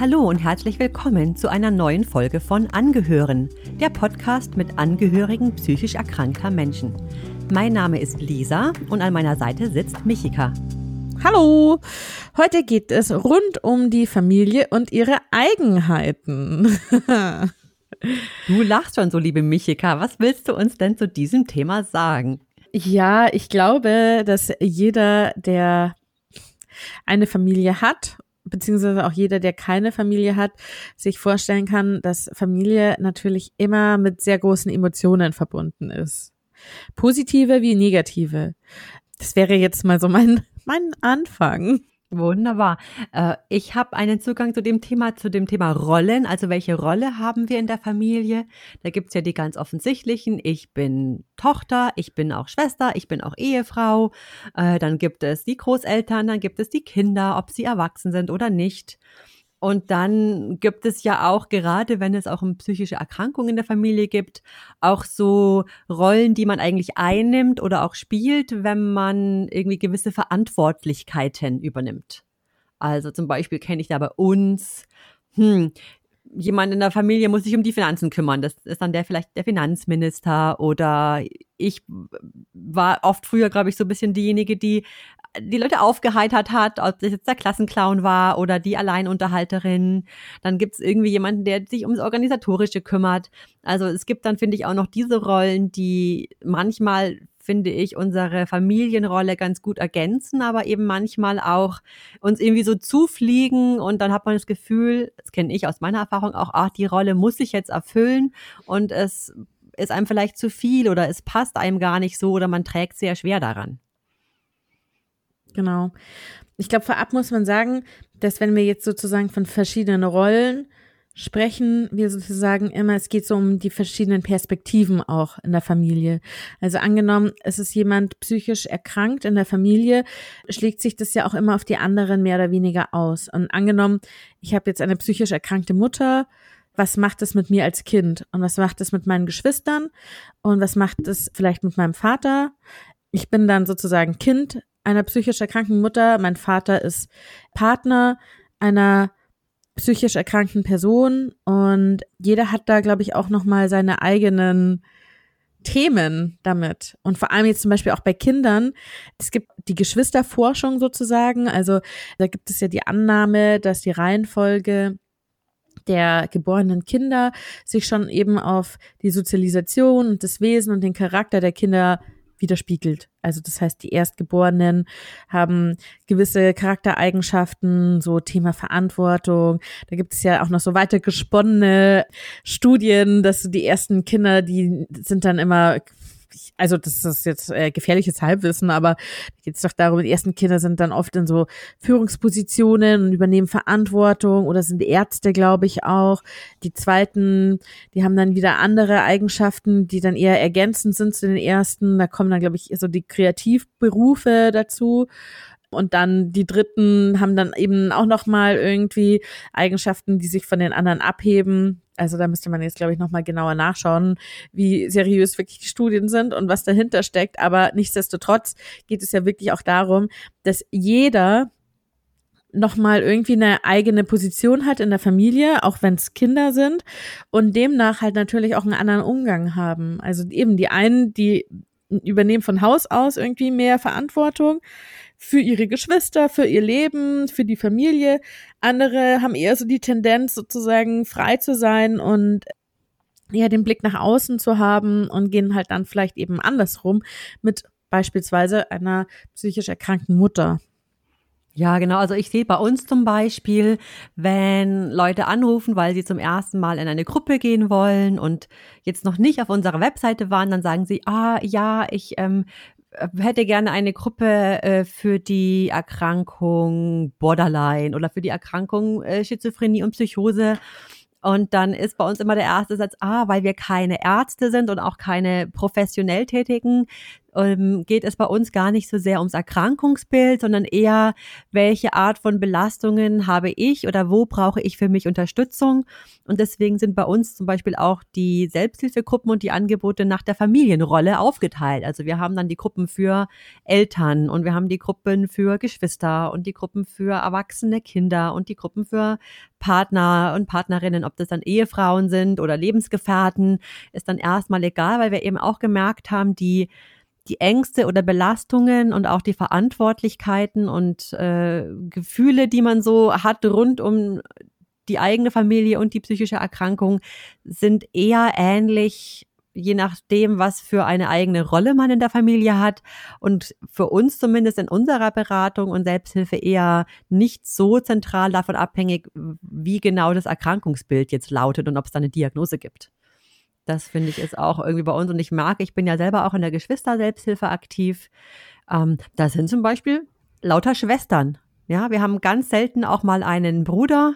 Hallo und herzlich willkommen zu einer neuen Folge von Angehören, der Podcast mit Angehörigen psychisch erkrankter Menschen. Mein Name ist Lisa und an meiner Seite sitzt Michika. Hallo! Heute geht es rund um die Familie und ihre Eigenheiten. du lachst schon so, liebe Michika. Was willst du uns denn zu diesem Thema sagen? Ja, ich glaube, dass jeder, der eine Familie hat beziehungsweise auch jeder, der keine Familie hat, sich vorstellen kann, dass Familie natürlich immer mit sehr großen Emotionen verbunden ist. Positive wie negative. Das wäre jetzt mal so mein, mein Anfang. Wunderbar. Äh, ich habe einen Zugang zu dem Thema, zu dem Thema Rollen. Also welche Rolle haben wir in der Familie? Da gibt's ja die ganz offensichtlichen. Ich bin Tochter, ich bin auch Schwester, ich bin auch Ehefrau. Äh, dann gibt es die Großeltern, dann gibt es die Kinder, ob sie erwachsen sind oder nicht. Und dann gibt es ja auch, gerade wenn es auch um psychische Erkrankungen in der Familie gibt, auch so Rollen, die man eigentlich einnimmt oder auch spielt, wenn man irgendwie gewisse Verantwortlichkeiten übernimmt. Also zum Beispiel kenne ich da bei uns, hm, jemand in der Familie muss sich um die Finanzen kümmern. Das ist dann der vielleicht der Finanzminister oder ich war oft früher, glaube ich, so ein bisschen diejenige, die die Leute aufgeheitert hat, ob das jetzt der Klassenclown war oder die Alleinunterhalterin. Dann gibt es irgendwie jemanden, der sich ums Organisatorische kümmert. Also es gibt dann, finde ich, auch noch diese Rollen, die manchmal finde ich, unsere Familienrolle ganz gut ergänzen, aber eben manchmal auch uns irgendwie so zufliegen und dann hat man das Gefühl, das kenne ich aus meiner Erfahrung auch, ach, die Rolle muss ich jetzt erfüllen und es ist einem vielleicht zu viel oder es passt einem gar nicht so oder man trägt sehr schwer daran. Genau. Ich glaube, vorab muss man sagen, dass wenn wir jetzt sozusagen von verschiedenen Rollen sprechen wir sozusagen immer, es geht so um die verschiedenen Perspektiven auch in der Familie. Also angenommen, es ist jemand psychisch erkrankt in der Familie, schlägt sich das ja auch immer auf die anderen mehr oder weniger aus. Und angenommen, ich habe jetzt eine psychisch erkrankte Mutter, was macht es mit mir als Kind und was macht es mit meinen Geschwistern und was macht es vielleicht mit meinem Vater? Ich bin dann sozusagen Kind einer psychisch erkrankten Mutter, mein Vater ist Partner einer psychisch erkrankten Person und jeder hat da, glaube ich, auch nochmal seine eigenen Themen damit. Und vor allem jetzt zum Beispiel auch bei Kindern. Es gibt die Geschwisterforschung sozusagen. Also da gibt es ja die Annahme, dass die Reihenfolge der geborenen Kinder sich schon eben auf die Sozialisation und das Wesen und den Charakter der Kinder widerspiegelt. Also das heißt, die Erstgeborenen haben gewisse Charaktereigenschaften, so Thema Verantwortung. Da gibt es ja auch noch so weiter gesponnene Studien, dass die ersten Kinder, die sind dann immer also das ist jetzt äh, gefährliches Halbwissen, aber geht es doch darum, die ersten Kinder sind dann oft in so Führungspositionen und übernehmen Verantwortung oder sind Ärzte, glaube ich auch. Die zweiten, die haben dann wieder andere Eigenschaften, die dann eher ergänzend sind zu den ersten. Da kommen dann, glaube ich, so die Kreativberufe dazu. Und dann die dritten haben dann eben auch noch mal irgendwie Eigenschaften, die sich von den anderen abheben. Also da müsste man jetzt, glaube ich, noch mal genauer nachschauen, wie seriös wirklich die Studien sind und was dahinter steckt. Aber nichtsdestotrotz geht es ja wirklich auch darum, dass jeder nochmal irgendwie eine eigene Position hat in der Familie, auch wenn es Kinder sind und demnach halt natürlich auch einen anderen Umgang haben. Also eben die einen, die übernehmen von Haus aus irgendwie mehr Verantwortung, für ihre Geschwister, für ihr Leben, für die Familie. Andere haben eher so die Tendenz, sozusagen frei zu sein und ja, den Blick nach außen zu haben und gehen halt dann vielleicht eben andersrum mit beispielsweise einer psychisch erkrankten Mutter. Ja, genau. Also ich sehe bei uns zum Beispiel, wenn Leute anrufen, weil sie zum ersten Mal in eine Gruppe gehen wollen und jetzt noch nicht auf unserer Webseite waren, dann sagen sie, ah ja, ich ähm, äh, hätte gerne eine Gruppe äh, für die Erkrankung Borderline oder für die Erkrankung äh, Schizophrenie und Psychose. Und dann ist bei uns immer der erste Satz, ah, weil wir keine Ärzte sind und auch keine professionell Tätigen ähm, geht es bei uns gar nicht so sehr ums Erkrankungsbild, sondern eher, welche Art von Belastungen habe ich oder wo brauche ich für mich Unterstützung. Und deswegen sind bei uns zum Beispiel auch die Selbsthilfegruppen und die Angebote nach der Familienrolle aufgeteilt. Also wir haben dann die Gruppen für Eltern und wir haben die Gruppen für Geschwister und die Gruppen für erwachsene Kinder und die Gruppen für Partner und Partnerinnen, ob das dann Ehefrauen sind oder Lebensgefährten, ist dann erstmal egal, weil wir eben auch gemerkt haben, die die Ängste oder Belastungen und auch die Verantwortlichkeiten und äh, Gefühle, die man so hat rund um die eigene Familie und die psychische Erkrankung, sind eher ähnlich je nachdem, was für eine eigene Rolle man in der Familie hat. Und für uns zumindest in unserer Beratung und Selbsthilfe eher nicht so zentral davon abhängig, wie genau das Erkrankungsbild jetzt lautet und ob es da eine Diagnose gibt. Das finde ich ist auch irgendwie bei uns. Und ich mag, ich bin ja selber auch in der Geschwister-Selbsthilfe aktiv. Ähm, da sind zum Beispiel lauter Schwestern ja, wir haben ganz selten auch mal einen Bruder.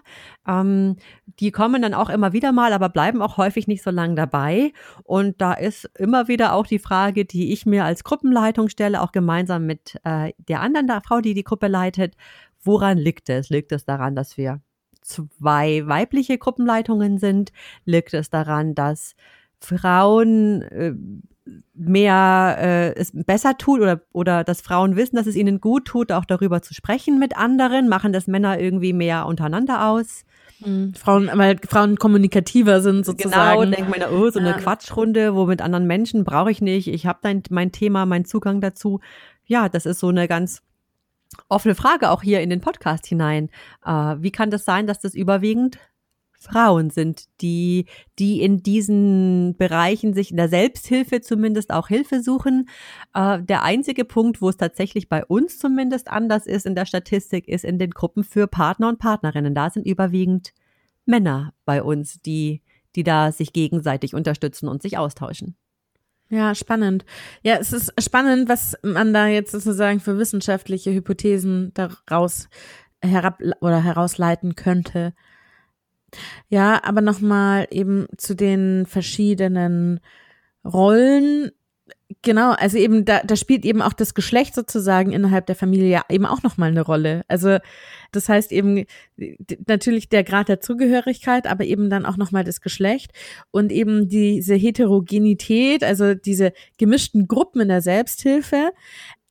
Ähm, die kommen dann auch immer wieder mal, aber bleiben auch häufig nicht so lange dabei. Und da ist immer wieder auch die Frage, die ich mir als Gruppenleitung stelle, auch gemeinsam mit äh, der anderen der Frau, die die Gruppe leitet. Woran liegt es? Liegt es daran, dass wir zwei weibliche Gruppenleitungen sind? Liegt es daran, dass Frauen äh, mehr äh, es besser tut oder, oder dass Frauen wissen, dass es ihnen gut tut, auch darüber zu sprechen mit anderen, machen das Männer irgendwie mehr untereinander aus. Mhm. Frauen, weil Frauen kommunikativer sind sozusagen. Genau, denkt man, oh, so eine ja. Quatschrunde, wo mit anderen Menschen brauche ich nicht. Ich habe mein Thema, meinen Zugang dazu. Ja, das ist so eine ganz offene Frage auch hier in den Podcast hinein. Äh, wie kann das sein, dass das überwiegend Frauen sind, die, die in diesen Bereichen sich in der Selbsthilfe zumindest auch Hilfe suchen. Äh, der einzige Punkt, wo es tatsächlich bei uns zumindest anders ist in der Statistik, ist in den Gruppen für Partner und Partnerinnen. Da sind überwiegend Männer bei uns, die, die da sich gegenseitig unterstützen und sich austauschen. Ja, spannend. Ja, es ist spannend, was man da jetzt sozusagen für wissenschaftliche Hypothesen daraus herab oder herausleiten könnte. Ja, aber nochmal eben zu den verschiedenen Rollen. Genau, also eben da, da spielt eben auch das Geschlecht sozusagen innerhalb der Familie eben auch nochmal eine Rolle. Also das heißt eben natürlich der Grad der Zugehörigkeit, aber eben dann auch nochmal das Geschlecht und eben diese Heterogenität, also diese gemischten Gruppen in der Selbsthilfe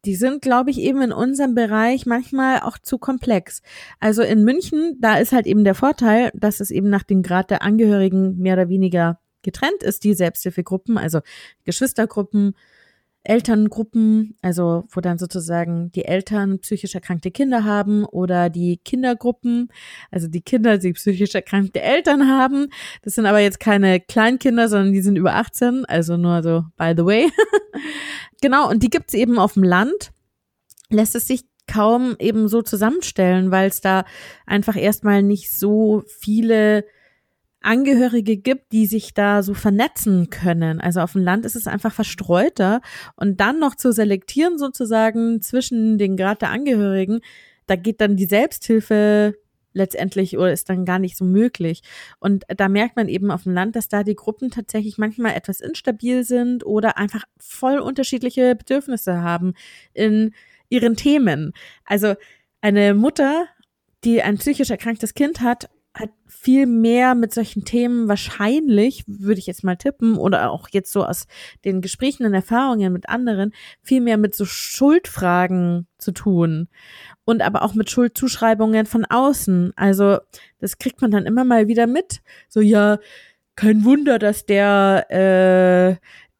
die sind, glaube ich, eben in unserem Bereich manchmal auch zu komplex. Also in München, da ist halt eben der Vorteil, dass es eben nach dem Grad der Angehörigen mehr oder weniger getrennt ist, die Selbsthilfegruppen, also Geschwistergruppen, Elterngruppen, also wo dann sozusagen die Eltern psychisch erkrankte Kinder haben oder die Kindergruppen, also die Kinder, die psychisch erkrankte Eltern haben. Das sind aber jetzt keine Kleinkinder, sondern die sind über 18, also nur so by the way. genau, und die gibt's eben auf dem Land. Lässt es sich kaum eben so zusammenstellen, weil es da einfach erstmal nicht so viele Angehörige gibt, die sich da so vernetzen können. Also auf dem Land ist es einfach verstreuter und dann noch zu selektieren sozusagen zwischen den Grad der Angehörigen, da geht dann die Selbsthilfe letztendlich oder ist dann gar nicht so möglich. Und da merkt man eben auf dem Land, dass da die Gruppen tatsächlich manchmal etwas instabil sind oder einfach voll unterschiedliche Bedürfnisse haben in ihren Themen. Also eine Mutter, die ein psychisch erkranktes Kind hat, hat viel mehr mit solchen Themen wahrscheinlich, würde ich jetzt mal tippen, oder auch jetzt so aus den Gesprächen und Erfahrungen mit anderen, viel mehr mit so Schuldfragen zu tun. Und aber auch mit Schuldzuschreibungen von außen. Also, das kriegt man dann immer mal wieder mit. So, ja, kein Wunder, dass der äh,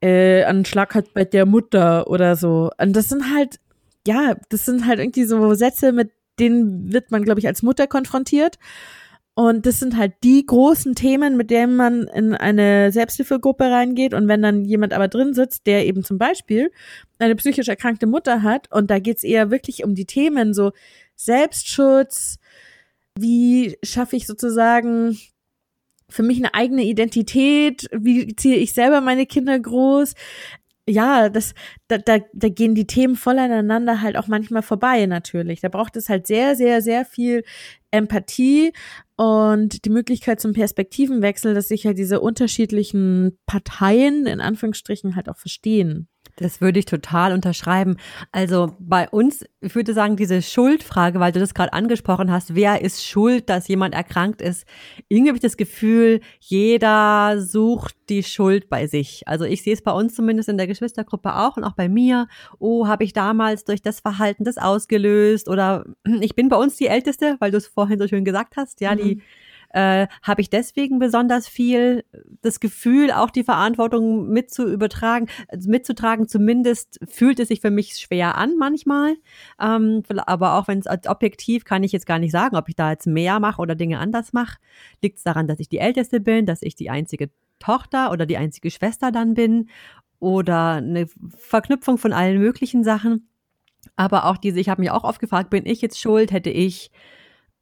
äh, einen Schlag hat bei der Mutter oder so. Und das sind halt, ja, das sind halt irgendwie so Sätze, mit denen wird man, glaube ich, als Mutter konfrontiert. Und das sind halt die großen Themen, mit denen man in eine Selbsthilfegruppe reingeht. Und wenn dann jemand aber drin sitzt, der eben zum Beispiel eine psychisch erkrankte Mutter hat, und da geht's eher wirklich um die Themen so Selbstschutz, wie schaffe ich sozusagen für mich eine eigene Identität, wie ziehe ich selber meine Kinder groß, ja, das, da, da, da gehen die Themen voneinander halt auch manchmal vorbei natürlich. Da braucht es halt sehr, sehr, sehr viel Empathie und die Möglichkeit zum Perspektivenwechsel, dass sich halt diese unterschiedlichen Parteien in Anführungsstrichen halt auch verstehen. Das würde ich total unterschreiben. Also bei uns, ich würde sagen, diese Schuldfrage, weil du das gerade angesprochen hast, wer ist schuld, dass jemand erkrankt ist? Irgendwie habe ich das Gefühl, jeder sucht die Schuld bei sich. Also ich sehe es bei uns zumindest in der Geschwistergruppe auch und auch bei mir. Oh, habe ich damals durch das Verhalten das ausgelöst? Oder ich bin bei uns die Älteste, weil du es vorhin so schön gesagt hast, ja, mhm. die äh, habe ich deswegen besonders viel das Gefühl, auch die Verantwortung mit zu übertragen, also mitzutragen. Zumindest fühlt es sich für mich schwer an manchmal. Ähm, aber auch wenn es objektiv kann ich jetzt gar nicht sagen, ob ich da jetzt mehr mache oder Dinge anders mache. Liegt es daran, dass ich die Älteste bin, dass ich die einzige Tochter oder die einzige Schwester dann bin oder eine Verknüpfung von allen möglichen Sachen. Aber auch diese, ich habe mich auch oft gefragt, bin ich jetzt schuld? Hätte ich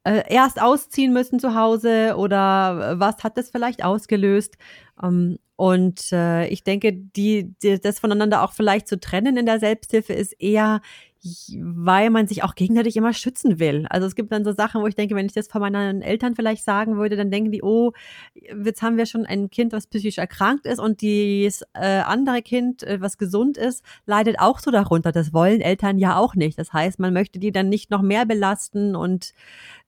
äh, erst ausziehen müssen zu Hause oder äh, was hat das vielleicht ausgelöst? Ähm, und äh, ich denke, die, die, das voneinander auch vielleicht zu trennen in der Selbsthilfe ist eher weil man sich auch gegenseitig immer schützen will. Also es gibt dann so Sachen, wo ich denke, wenn ich das von meinen Eltern vielleicht sagen würde, dann denken die, oh, jetzt haben wir schon ein Kind, was psychisch erkrankt ist und das äh, andere Kind, äh, was gesund ist, leidet auch so darunter. Das wollen Eltern ja auch nicht. Das heißt, man möchte die dann nicht noch mehr belasten und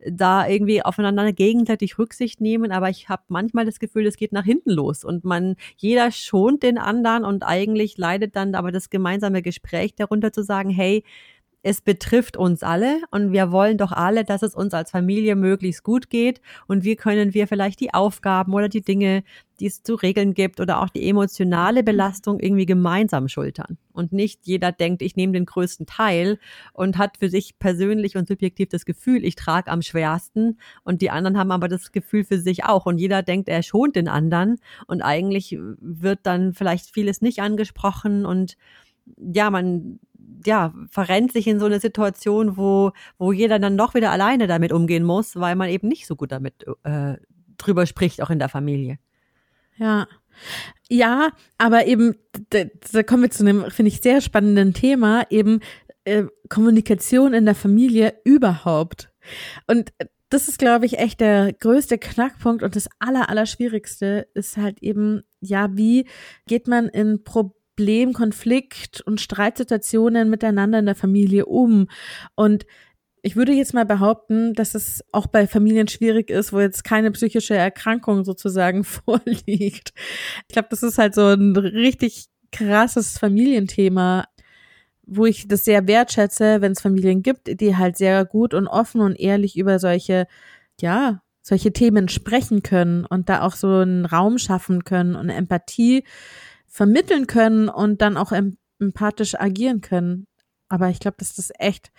da irgendwie aufeinander gegenseitig Rücksicht nehmen. Aber ich habe manchmal das Gefühl, es geht nach hinten los und man, jeder schont den anderen und eigentlich leidet dann aber das gemeinsame Gespräch darunter zu sagen, hey, es betrifft uns alle und wir wollen doch alle, dass es uns als Familie möglichst gut geht und wie können wir vielleicht die Aufgaben oder die Dinge, die es zu regeln gibt oder auch die emotionale Belastung irgendwie gemeinsam schultern. Und nicht jeder denkt, ich nehme den größten Teil und hat für sich persönlich und subjektiv das Gefühl, ich trage am schwersten und die anderen haben aber das Gefühl für sich auch. Und jeder denkt, er schont den anderen und eigentlich wird dann vielleicht vieles nicht angesprochen und ja, man ja, verrennt sich in so eine Situation, wo, wo jeder dann doch wieder alleine damit umgehen muss, weil man eben nicht so gut damit äh, drüber spricht, auch in der Familie. Ja. Ja, aber eben, da, da kommen wir zu einem, finde ich, sehr spannenden Thema, eben äh, Kommunikation in der Familie überhaupt. Und das ist, glaube ich, echt der größte Knackpunkt und das aller, aller Schwierigste ist halt eben, ja, wie geht man in Probleme Problem, Konflikt und Streitsituationen miteinander in der Familie um. Und ich würde jetzt mal behaupten, dass es auch bei Familien schwierig ist, wo jetzt keine psychische Erkrankung sozusagen vorliegt. Ich glaube, das ist halt so ein richtig krasses Familienthema, wo ich das sehr wertschätze, wenn es Familien gibt, die halt sehr gut und offen und ehrlich über solche, ja, solche Themen sprechen können und da auch so einen Raum schaffen können und Empathie vermitteln können und dann auch empathisch agieren können. Aber ich glaube, dass das echt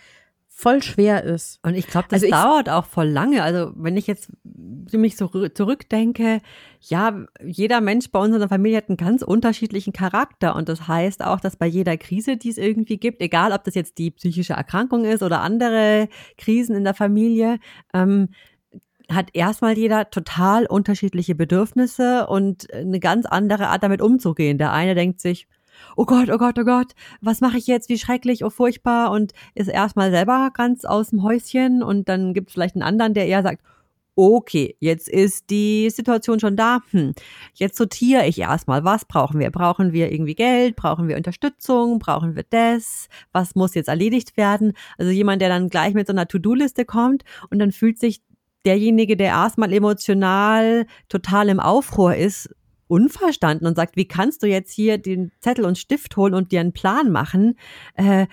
voll schwer ist. Und ich glaube, das also dauert auch voll lange. Also wenn ich jetzt mich so zurückdenke, ja, jeder Mensch bei unserer Familie hat einen ganz unterschiedlichen Charakter. Und das heißt auch, dass bei jeder Krise, die es irgendwie gibt, egal ob das jetzt die psychische Erkrankung ist oder andere Krisen in der Familie, ähm, hat erstmal jeder total unterschiedliche Bedürfnisse und eine ganz andere Art damit umzugehen. Der eine denkt sich, oh Gott, oh Gott, oh Gott, was mache ich jetzt, wie schrecklich, oh furchtbar und ist erstmal selber ganz aus dem Häuschen und dann gibt es vielleicht einen anderen, der eher sagt, okay, jetzt ist die Situation schon da, hm, jetzt sortiere ich erstmal, was brauchen wir? Brauchen wir irgendwie Geld? Brauchen wir Unterstützung? Brauchen wir das? Was muss jetzt erledigt werden? Also jemand, der dann gleich mit so einer To-Do-Liste kommt und dann fühlt sich derjenige, der erstmal emotional total im Aufruhr ist, unverstanden und sagt, wie kannst du jetzt hier den Zettel und Stift holen und dir einen Plan machen? Äh,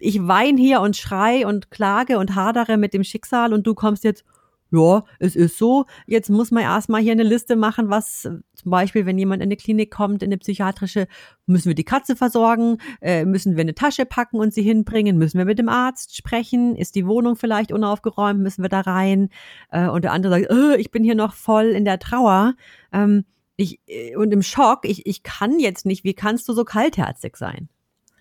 ich wein hier und schrei und klage und hadere mit dem Schicksal und du kommst jetzt, ja, es ist so. Jetzt muss man erstmal hier eine Liste machen, was zum Beispiel, wenn jemand in eine Klinik kommt, in eine psychiatrische, müssen wir die Katze versorgen, äh, müssen wir eine Tasche packen und sie hinbringen, müssen wir mit dem Arzt sprechen, ist die Wohnung vielleicht unaufgeräumt, müssen wir da rein. Äh, und der andere sagt, äh, ich bin hier noch voll in der Trauer. Ähm, ich, äh, und im Schock, ich, ich kann jetzt nicht, wie kannst du so kaltherzig sein?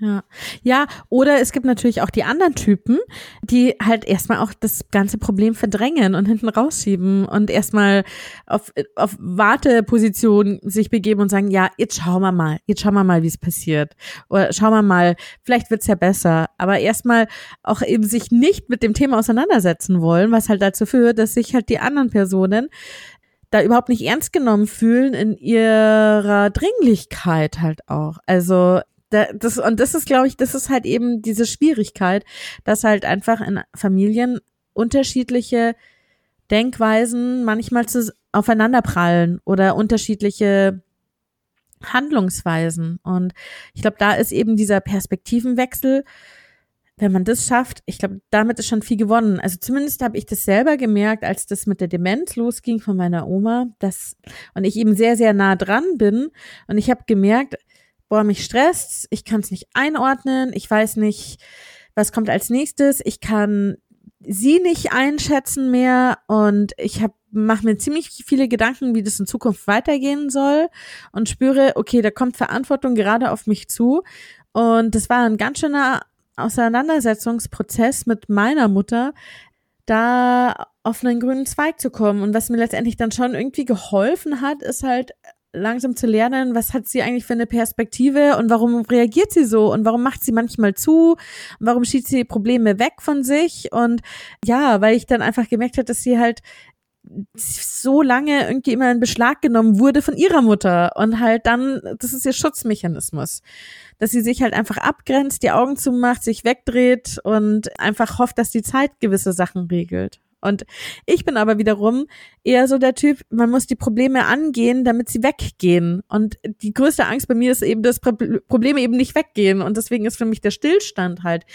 Ja. ja, oder es gibt natürlich auch die anderen Typen, die halt erstmal auch das ganze Problem verdrängen und hinten rausschieben und erstmal auf, auf Warteposition sich begeben und sagen, ja, jetzt schauen wir mal, jetzt schauen wir mal, wie es passiert. Oder schauen wir mal, vielleicht wird's ja besser. Aber erstmal auch eben sich nicht mit dem Thema auseinandersetzen wollen, was halt dazu führt, dass sich halt die anderen Personen da überhaupt nicht ernst genommen fühlen in ihrer Dringlichkeit halt auch. Also da, das, und das ist, glaube ich, das ist halt eben diese Schwierigkeit, dass halt einfach in Familien unterschiedliche Denkweisen manchmal zu, aufeinanderprallen oder unterschiedliche Handlungsweisen. Und ich glaube, da ist eben dieser Perspektivenwechsel, wenn man das schafft, ich glaube, damit ist schon viel gewonnen. Also zumindest habe ich das selber gemerkt, als das mit der Demenz losging von meiner Oma, dass und ich eben sehr sehr nah dran bin und ich habe gemerkt, boah, mich stresst, ich kann es nicht einordnen, ich weiß nicht, was kommt als nächstes, ich kann sie nicht einschätzen mehr und ich habe mache mir ziemlich viele Gedanken, wie das in Zukunft weitergehen soll und spüre, okay, da kommt Verantwortung gerade auf mich zu. Und das war ein ganz schöner Auseinandersetzungsprozess mit meiner Mutter, da auf einen grünen Zweig zu kommen. Und was mir letztendlich dann schon irgendwie geholfen hat, ist halt langsam zu lernen, was hat sie eigentlich für eine Perspektive und warum reagiert sie so und warum macht sie manchmal zu, und warum schiebt sie Probleme weg von sich und ja, weil ich dann einfach gemerkt habe, dass sie halt so lange irgendwie immer in Beschlag genommen wurde von ihrer Mutter und halt dann, das ist ihr Schutzmechanismus, dass sie sich halt einfach abgrenzt, die Augen zumacht, sich wegdreht und einfach hofft, dass die Zeit gewisse Sachen regelt. Und ich bin aber wiederum eher so der Typ, man muss die Probleme angehen, damit sie weggehen. Und die größte Angst bei mir ist eben, dass Probleme eben nicht weggehen. Und deswegen ist für mich der Stillstand halt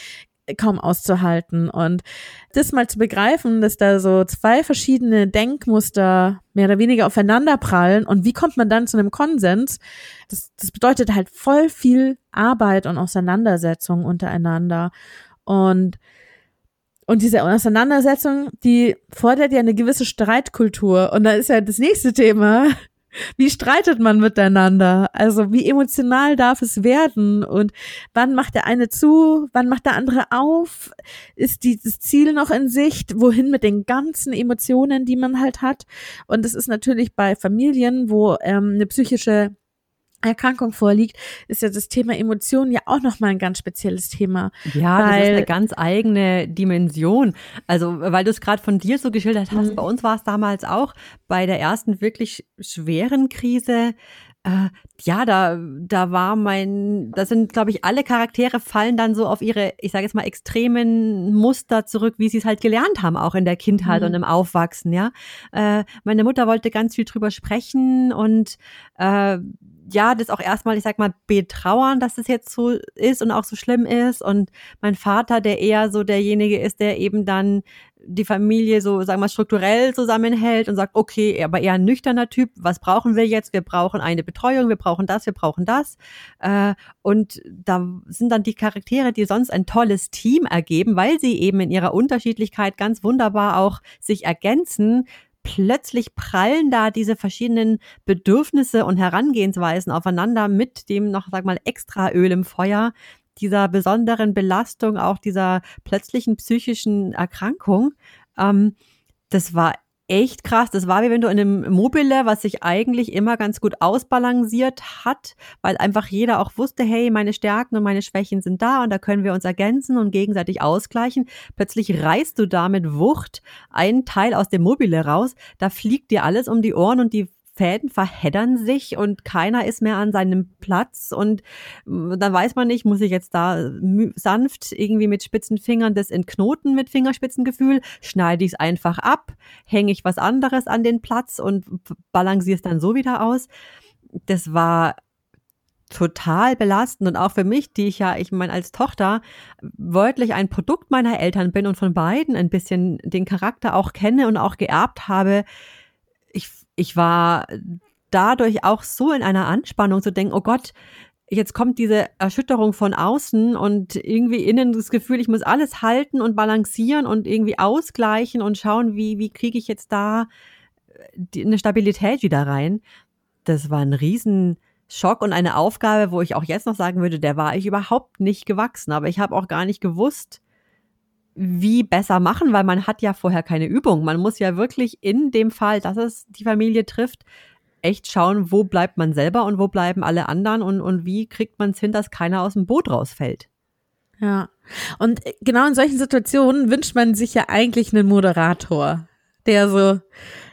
kaum auszuhalten. Und das mal zu begreifen, dass da so zwei verschiedene Denkmuster mehr oder weniger aufeinander prallen und wie kommt man dann zu einem Konsens, das, das bedeutet halt voll viel Arbeit und Auseinandersetzung untereinander. Und und diese Auseinandersetzung, die fordert ja eine gewisse Streitkultur. Und da ist ja das nächste Thema. Wie streitet man miteinander? Also wie emotional darf es werden? Und wann macht der eine zu? Wann macht der andere auf? Ist dieses Ziel noch in Sicht? Wohin mit den ganzen Emotionen, die man halt hat? Und es ist natürlich bei Familien, wo ähm, eine psychische Erkrankung vorliegt, ist ja das Thema Emotionen ja auch nochmal ein ganz spezielles Thema. Ja, das ist eine ganz eigene Dimension. Also, weil du es gerade von dir so geschildert hast, mhm. bei uns war es damals auch bei der ersten wirklich schweren Krise. Äh, ja, da, da war mein, da sind, glaube ich, alle Charaktere fallen dann so auf ihre, ich sage jetzt mal, extremen Muster zurück, wie sie es halt gelernt haben, auch in der Kindheit mhm. und im Aufwachsen, ja. Äh, meine Mutter wollte ganz viel drüber sprechen und äh, ja, das auch erstmal, ich sag mal, betrauern, dass es jetzt so ist und auch so schlimm ist. Und mein Vater, der eher so derjenige ist, der eben dann die Familie so, sagen wir mal, strukturell zusammenhält und sagt, okay, aber eher ein nüchterner Typ, was brauchen wir jetzt? Wir brauchen eine Betreuung, wir brauchen das, wir brauchen das. Äh, und da sind dann die Charaktere, die sonst ein tolles Team ergeben, weil sie eben in ihrer Unterschiedlichkeit ganz wunderbar auch sich ergänzen, plötzlich prallen da diese verschiedenen Bedürfnisse und Herangehensweisen aufeinander mit dem noch, sag mal, extra Öl im Feuer, dieser besonderen Belastung, auch dieser plötzlichen psychischen Erkrankung. Ähm, das war echt krass. Das war wie wenn du in einem Mobile, was sich eigentlich immer ganz gut ausbalanciert hat, weil einfach jeder auch wusste, hey, meine Stärken und meine Schwächen sind da und da können wir uns ergänzen und gegenseitig ausgleichen. Plötzlich reißt du da mit Wucht einen Teil aus dem Mobile raus. Da fliegt dir alles um die Ohren und die Fäden verheddern sich und keiner ist mehr an seinem Platz und mm, dann weiß man nicht, muss ich jetzt da sanft irgendwie mit spitzen Fingern das entknoten mit Fingerspitzengefühl, schneide ich es einfach ab, hänge ich was anderes an den Platz und balanciere es dann so wieder aus. Das war total belastend und auch für mich, die ich ja, ich meine, als Tochter wörtlich ein Produkt meiner Eltern bin und von beiden ein bisschen den Charakter auch kenne und auch geerbt habe. Ich ich war dadurch auch so in einer Anspannung zu denken, oh Gott, jetzt kommt diese Erschütterung von außen und irgendwie innen das Gefühl, ich muss alles halten und balancieren und irgendwie ausgleichen und schauen, wie, wie kriege ich jetzt da äh, eine Stabilität wieder rein. Das war ein riesen Schock und eine Aufgabe, wo ich auch jetzt noch sagen würde, der war ich überhaupt nicht gewachsen. Aber ich habe auch gar nicht gewusst, wie besser machen, weil man hat ja vorher keine Übung. Man muss ja wirklich in dem Fall, dass es die Familie trifft, echt schauen, wo bleibt man selber und wo bleiben alle anderen und, und wie kriegt man es hin, dass keiner aus dem Boot rausfällt. Ja. Und genau in solchen Situationen wünscht man sich ja eigentlich einen Moderator, der so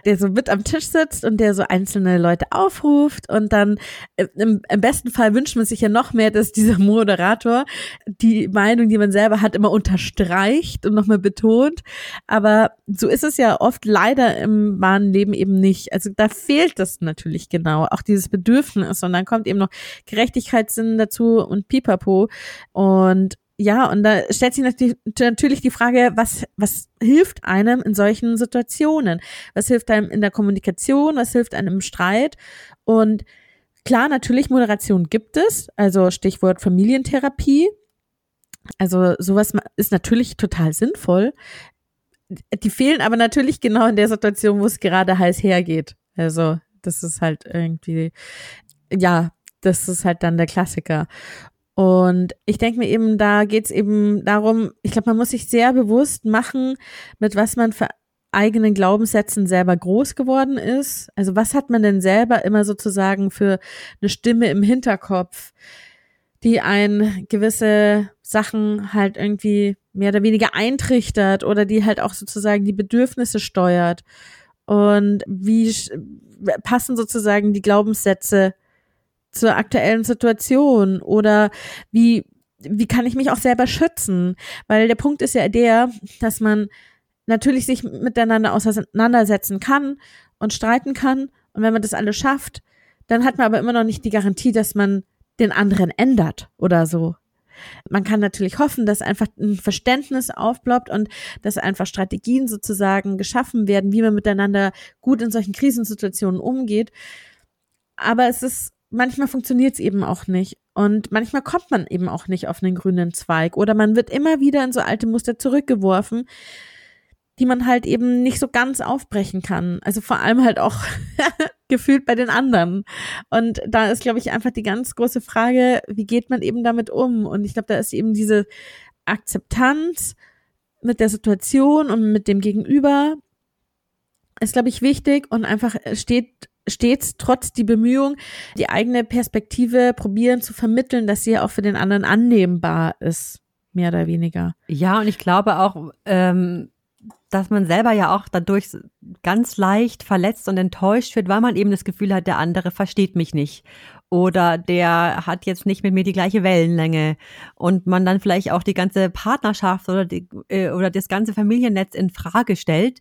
der so mit am Tisch sitzt und der so einzelne Leute aufruft und dann äh, im, im besten Fall wünscht man sich ja noch mehr, dass dieser Moderator die Meinung, die man selber hat, immer unterstreicht und nochmal betont. Aber so ist es ja oft leider im wahren Leben eben nicht. Also da fehlt das natürlich genau, auch dieses Bedürfnis und dann kommt eben noch Gerechtigkeitssinn dazu und Pipapo und ja, und da stellt sich natürlich die Frage, was, was hilft einem in solchen Situationen? Was hilft einem in der Kommunikation? Was hilft einem im Streit? Und klar, natürlich, Moderation gibt es, also Stichwort Familientherapie. Also sowas ist natürlich total sinnvoll. Die fehlen aber natürlich genau in der Situation, wo es gerade heiß hergeht. Also das ist halt irgendwie, ja, das ist halt dann der Klassiker. Und ich denke mir eben, da geht's eben darum, ich glaube, man muss sich sehr bewusst machen, mit was man für eigenen Glaubenssätzen selber groß geworden ist. Also was hat man denn selber immer sozusagen für eine Stimme im Hinterkopf, die ein gewisse Sachen halt irgendwie mehr oder weniger eintrichtert oder die halt auch sozusagen die Bedürfnisse steuert. Und wie passen sozusagen die Glaubenssätze zur aktuellen Situation oder wie wie kann ich mich auch selber schützen? Weil der Punkt ist ja der, dass man natürlich sich miteinander auseinandersetzen kann und streiten kann. Und wenn man das alles schafft, dann hat man aber immer noch nicht die Garantie, dass man den anderen ändert oder so. Man kann natürlich hoffen, dass einfach ein Verständnis aufploppt und dass einfach Strategien sozusagen geschaffen werden, wie man miteinander gut in solchen Krisensituationen umgeht. Aber es ist manchmal funktioniert es eben auch nicht. Und manchmal kommt man eben auch nicht auf einen grünen Zweig. Oder man wird immer wieder in so alte Muster zurückgeworfen, die man halt eben nicht so ganz aufbrechen kann. Also vor allem halt auch gefühlt bei den anderen. Und da ist, glaube ich, einfach die ganz große Frage, wie geht man eben damit um? Und ich glaube, da ist eben diese Akzeptanz mit der Situation und mit dem Gegenüber ist, glaube ich, wichtig und einfach steht stets trotz die Bemühung, die eigene Perspektive probieren zu vermitteln, dass sie auch für den anderen annehmbar ist, mehr oder weniger. Ja, und ich glaube auch, ähm, dass man selber ja auch dadurch ganz leicht verletzt und enttäuscht wird, weil man eben das Gefühl hat, der andere versteht mich nicht oder der hat jetzt nicht mit mir die gleiche Wellenlänge und man dann vielleicht auch die ganze Partnerschaft oder die, äh, oder das ganze Familiennetz in Frage stellt.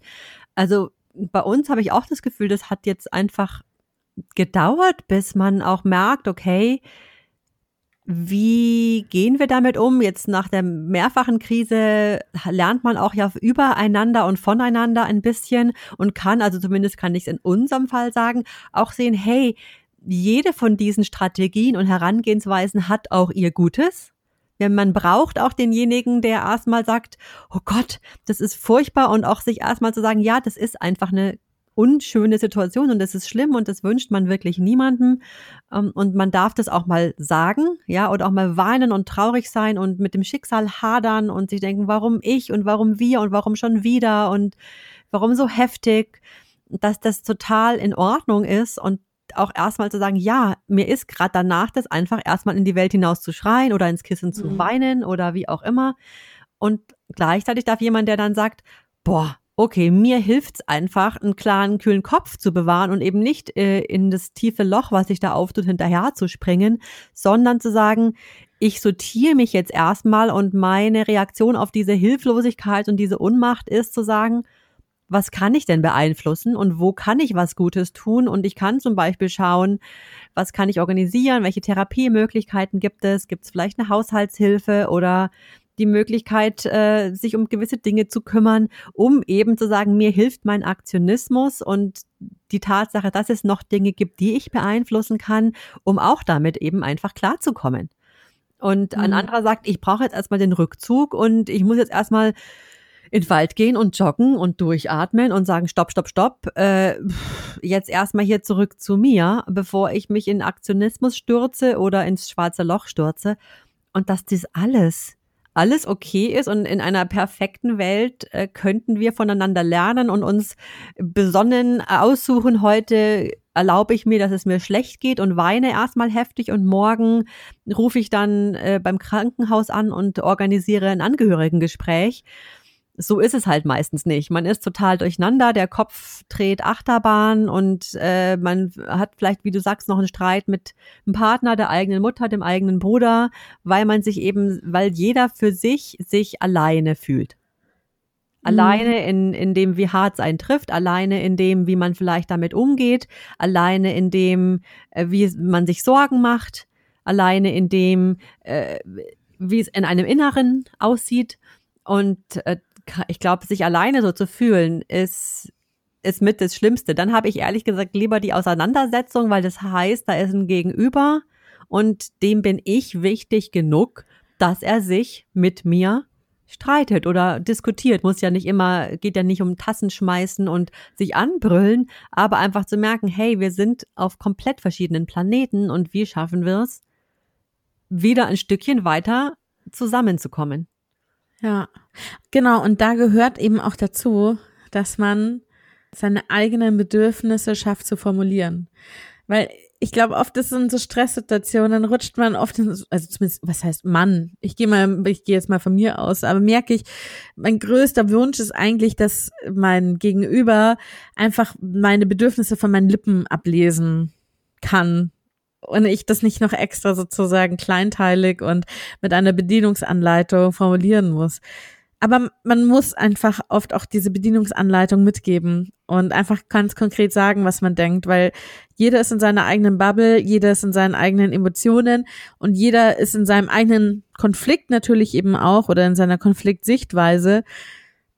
Also bei uns habe ich auch das Gefühl, das hat jetzt einfach gedauert, bis man auch merkt, okay, wie gehen wir damit um? Jetzt nach der mehrfachen Krise lernt man auch ja übereinander und voneinander ein bisschen und kann, also zumindest kann ich es in unserem Fall sagen, auch sehen, hey, jede von diesen Strategien und Herangehensweisen hat auch ihr Gutes. Man braucht auch denjenigen, der erstmal sagt, oh Gott, das ist furchtbar und auch sich erstmal zu sagen, ja, das ist einfach eine unschöne Situation und das ist schlimm und das wünscht man wirklich niemandem. Ähm, und man darf das auch mal sagen, ja, oder auch mal weinen und traurig sein und mit dem Schicksal hadern und sich denken, warum ich und warum wir und warum schon wieder und warum so heftig, dass das total in Ordnung ist und auch erstmal zu sagen, ja, mir ist gerade danach das einfach erstmal in die Welt hinaus zu schreien oder ins Kissen zu mhm. weinen oder wie auch immer. Und gleichzeitig darf jemand, der dann sagt, boah, okay, mir hilft's einfach, einen klaren, kühlen Kopf zu bewahren und eben nicht äh, in das tiefe Loch, was sich da auftut, hinterher zu springen, sondern zu sagen, ich sortiere mich jetzt erstmal und meine Reaktion auf diese Hilflosigkeit und diese Unmacht ist zu sagen, was kann ich denn beeinflussen und wo kann ich was Gutes tun? Und ich kann zum Beispiel schauen, was kann ich organisieren, welche Therapiemöglichkeiten gibt es, gibt es vielleicht eine Haushaltshilfe oder die Möglichkeit, äh, sich um gewisse Dinge zu kümmern, um eben zu sagen, mir hilft mein Aktionismus und die Tatsache, dass es noch Dinge gibt, die ich beeinflussen kann, um auch damit eben einfach klarzukommen. Und ein mhm. anderer sagt, ich brauche jetzt erstmal den Rückzug und ich muss jetzt erstmal in den Wald gehen und joggen und durchatmen und sagen, stopp, stopp, stopp, äh, jetzt erstmal hier zurück zu mir, bevor ich mich in Aktionismus stürze oder ins schwarze Loch stürze. Und dass dies alles, alles okay ist und in einer perfekten Welt äh, könnten wir voneinander lernen und uns besonnen aussuchen, heute erlaube ich mir, dass es mir schlecht geht und weine erstmal heftig und morgen rufe ich dann äh, beim Krankenhaus an und organisiere ein Angehörigengespräch so ist es halt meistens nicht. Man ist total durcheinander, der Kopf dreht Achterbahn und äh, man hat vielleicht, wie du sagst, noch einen Streit mit einem Partner, der eigenen Mutter, dem eigenen Bruder, weil man sich eben, weil jeder für sich sich alleine fühlt. Alleine in, in dem, wie hart es einen trifft, alleine in dem, wie man vielleicht damit umgeht, alleine in dem, äh, wie man sich Sorgen macht, alleine in dem, äh, wie es in einem Inneren aussieht. Und äh, ich glaube, sich alleine so zu fühlen, ist, ist mit das Schlimmste. Dann habe ich ehrlich gesagt lieber die Auseinandersetzung, weil das heißt, da ist ein Gegenüber und dem bin ich wichtig genug, dass er sich mit mir streitet oder diskutiert. Muss ja nicht immer, geht ja nicht um Tassen schmeißen und sich anbrüllen, aber einfach zu merken, hey, wir sind auf komplett verschiedenen Planeten und wie schaffen wir es, wieder ein Stückchen weiter zusammenzukommen. Ja, genau. Und da gehört eben auch dazu, dass man seine eigenen Bedürfnisse schafft zu formulieren. Weil ich glaube, oft ist in so Stresssituationen, rutscht man oft in, also zumindest, was heißt Mann? Ich gehe mal, ich gehe jetzt mal von mir aus, aber merke ich, mein größter Wunsch ist eigentlich, dass mein Gegenüber einfach meine Bedürfnisse von meinen Lippen ablesen kann und ich das nicht noch extra sozusagen kleinteilig und mit einer Bedienungsanleitung formulieren muss. Aber man muss einfach oft auch diese Bedienungsanleitung mitgeben und einfach ganz konkret sagen, was man denkt, weil jeder ist in seiner eigenen Bubble, jeder ist in seinen eigenen Emotionen und jeder ist in seinem eigenen Konflikt natürlich eben auch oder in seiner Konfliktsichtweise.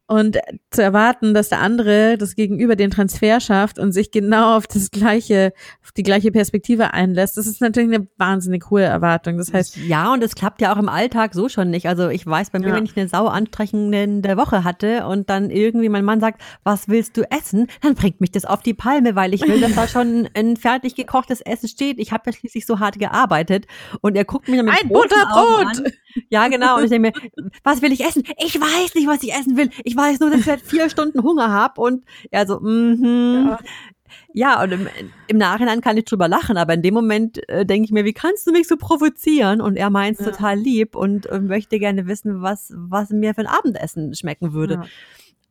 Und zu erwarten, dass der andere das Gegenüber den Transfer schafft und sich genau auf das gleiche, auf die gleiche Perspektive einlässt, das ist natürlich eine wahnsinnig hohe Erwartung. Das heißt. Ja, und es klappt ja auch im Alltag so schon nicht. Also ich weiß bei mir, ja. wenn ich eine sau anstrengende Woche hatte und dann irgendwie mein Mann sagt, was willst du essen? Dann bringt mich das auf die Palme, weil ich will, dass da schon ein fertig gekochtes Essen steht. Ich habe ja schließlich so hart gearbeitet und er guckt mich dann mit Ein Butterbrot! Ja, genau. Und ich denke mir, was will ich essen? Ich weiß nicht, was ich essen will. Ich weiß nur, dass ich seit vier Stunden Hunger habe und er so, mhm. Ja. Ja, und im, im, Nachhinein kann ich drüber lachen, aber in dem Moment äh, denke ich mir, wie kannst du mich so provozieren? Und er meint es ja. total lieb und äh, möchte gerne wissen, was, was mir für ein Abendessen schmecken würde. Ja.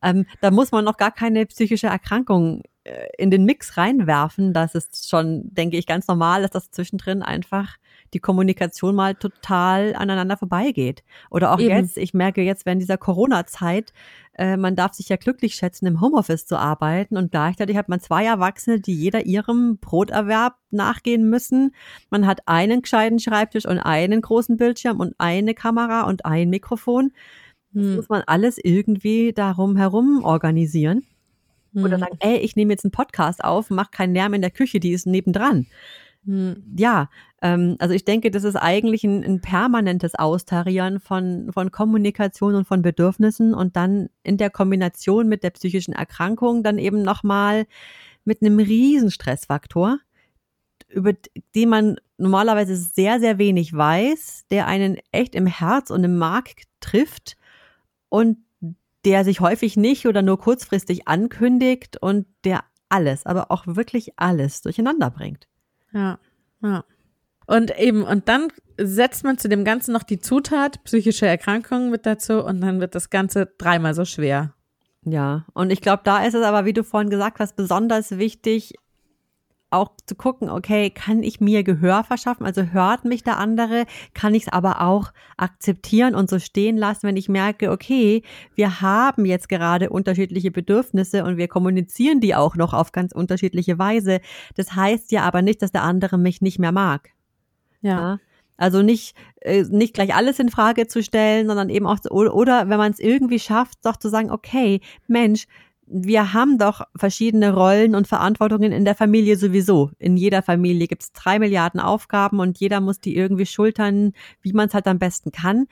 Ähm, da muss man noch gar keine psychische Erkrankung äh, in den Mix reinwerfen. Das ist schon, denke ich, ganz normal, dass das zwischendrin einfach die Kommunikation mal total aneinander vorbeigeht. Oder auch Eben. jetzt, ich merke jetzt während dieser Corona-Zeit, äh, man darf sich ja glücklich schätzen, im Homeoffice zu arbeiten und gleichzeitig hat man zwei Erwachsene, die jeder ihrem Broterwerb nachgehen müssen. Man hat einen gescheiten Schreibtisch und einen großen Bildschirm und eine Kamera und ein Mikrofon. Das hm. muss man alles irgendwie darum herum organisieren. Hm. Oder sagen, ey, ich nehme jetzt einen Podcast auf, mach keinen Lärm in der Küche, die ist nebendran. Hm. Ja, ähm, also ich denke, das ist eigentlich ein, ein permanentes Austarieren von, von Kommunikation und von Bedürfnissen und dann in der Kombination mit der psychischen Erkrankung dann eben nochmal mit einem riesen Stressfaktor, über den man normalerweise sehr, sehr wenig weiß, der einen echt im Herz und im Mark trifft und der sich häufig nicht oder nur kurzfristig ankündigt und der alles, aber auch wirklich alles durcheinander bringt. Ja, ja. Und eben, und dann setzt man zu dem Ganzen noch die Zutat psychische Erkrankungen mit dazu und dann wird das Ganze dreimal so schwer. Ja, und ich glaube, da ist es aber, wie du vorhin gesagt hast, besonders wichtig, auch zu gucken, okay, kann ich mir Gehör verschaffen? Also hört mich der andere? Kann ich es aber auch akzeptieren und so stehen lassen, wenn ich merke, okay, wir haben jetzt gerade unterschiedliche Bedürfnisse und wir kommunizieren die auch noch auf ganz unterschiedliche Weise. Das heißt ja aber nicht, dass der andere mich nicht mehr mag. Ja. ja? Also nicht, äh, nicht gleich alles in Frage zu stellen, sondern eben auch, oder, oder wenn man es irgendwie schafft, doch zu sagen, okay, Mensch, wir haben doch verschiedene Rollen und Verantwortungen in der Familie sowieso. In jeder Familie gibt es drei Milliarden Aufgaben und jeder muss die irgendwie schultern, wie man es halt am besten kann.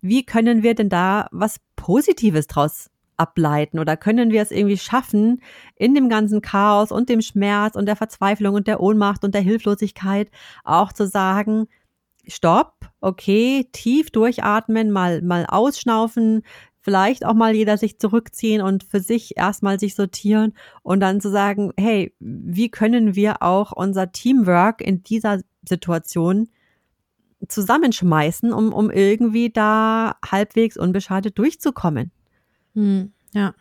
Wie können wir denn da was Positives draus ableiten oder können wir es irgendwie schaffen, in dem ganzen Chaos und dem Schmerz und der Verzweiflung und der Ohnmacht und der Hilflosigkeit auch zu sagen, stopp, okay, tief durchatmen, mal, mal ausschnaufen, vielleicht auch mal jeder sich zurückziehen und für sich erstmal sich sortieren und dann zu sagen, hey, wie können wir auch unser Teamwork in dieser Situation zusammenschmeißen, um, um irgendwie da halbwegs unbeschadet durchzukommen? Hm, ja.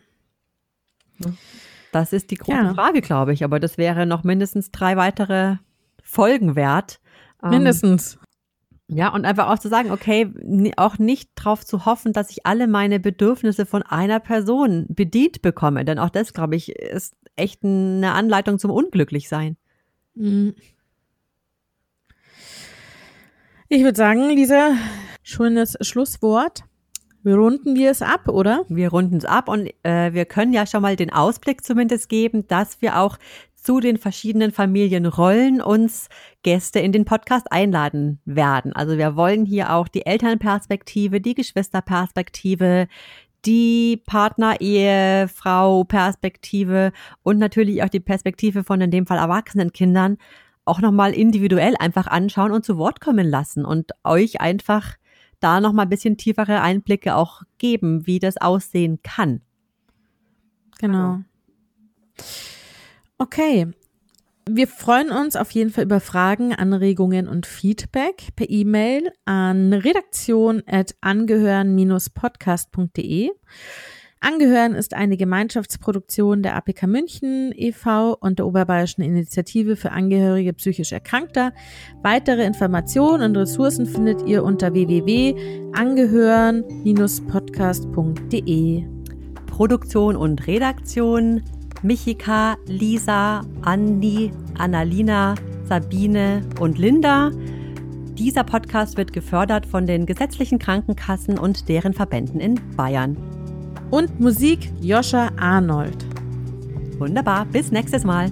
Das ist die große ja. Frage, glaube ich. Aber das wäre noch mindestens drei weitere Folgen wert. Ähm, mindestens. Ja, und einfach auch zu sagen, okay, auch nicht darauf zu hoffen, dass ich alle meine Bedürfnisse von einer Person bedient bekomme. Denn auch das, glaube ich, ist echt eine Anleitung zum Unglücklichsein. Mhm. Ich würde sagen, Lisa, schönes Schlusswort. Wir runden wir es ab, oder? Wir runden es ab und äh, wir können ja schon mal den Ausblick zumindest geben, dass wir auch zu den verschiedenen Familienrollen uns Gäste in den Podcast einladen werden. Also wir wollen hier auch die Elternperspektive, die Geschwisterperspektive, die Partner-Ehefrau-Perspektive und natürlich auch die Perspektive von in dem Fall erwachsenen Kindern auch nochmal individuell einfach anschauen und zu Wort kommen lassen und euch einfach da nochmal ein bisschen tiefere Einblicke auch geben, wie das aussehen kann. Genau. Okay. Wir freuen uns auf jeden Fall über Fragen, Anregungen und Feedback per E-Mail an redaktion.angehören-podcast.de. Angehören ist eine Gemeinschaftsproduktion der APK München e.V. und der Oberbayerischen Initiative für Angehörige psychisch Erkrankter. Weitere Informationen und Ressourcen findet ihr unter www.angehören-podcast.de. Produktion und Redaktion Michika, Lisa, Andi, Annalina, Sabine und Linda. Dieser Podcast wird gefördert von den gesetzlichen Krankenkassen und deren Verbänden in Bayern. Und Musik Joscha Arnold. Wunderbar, bis nächstes Mal.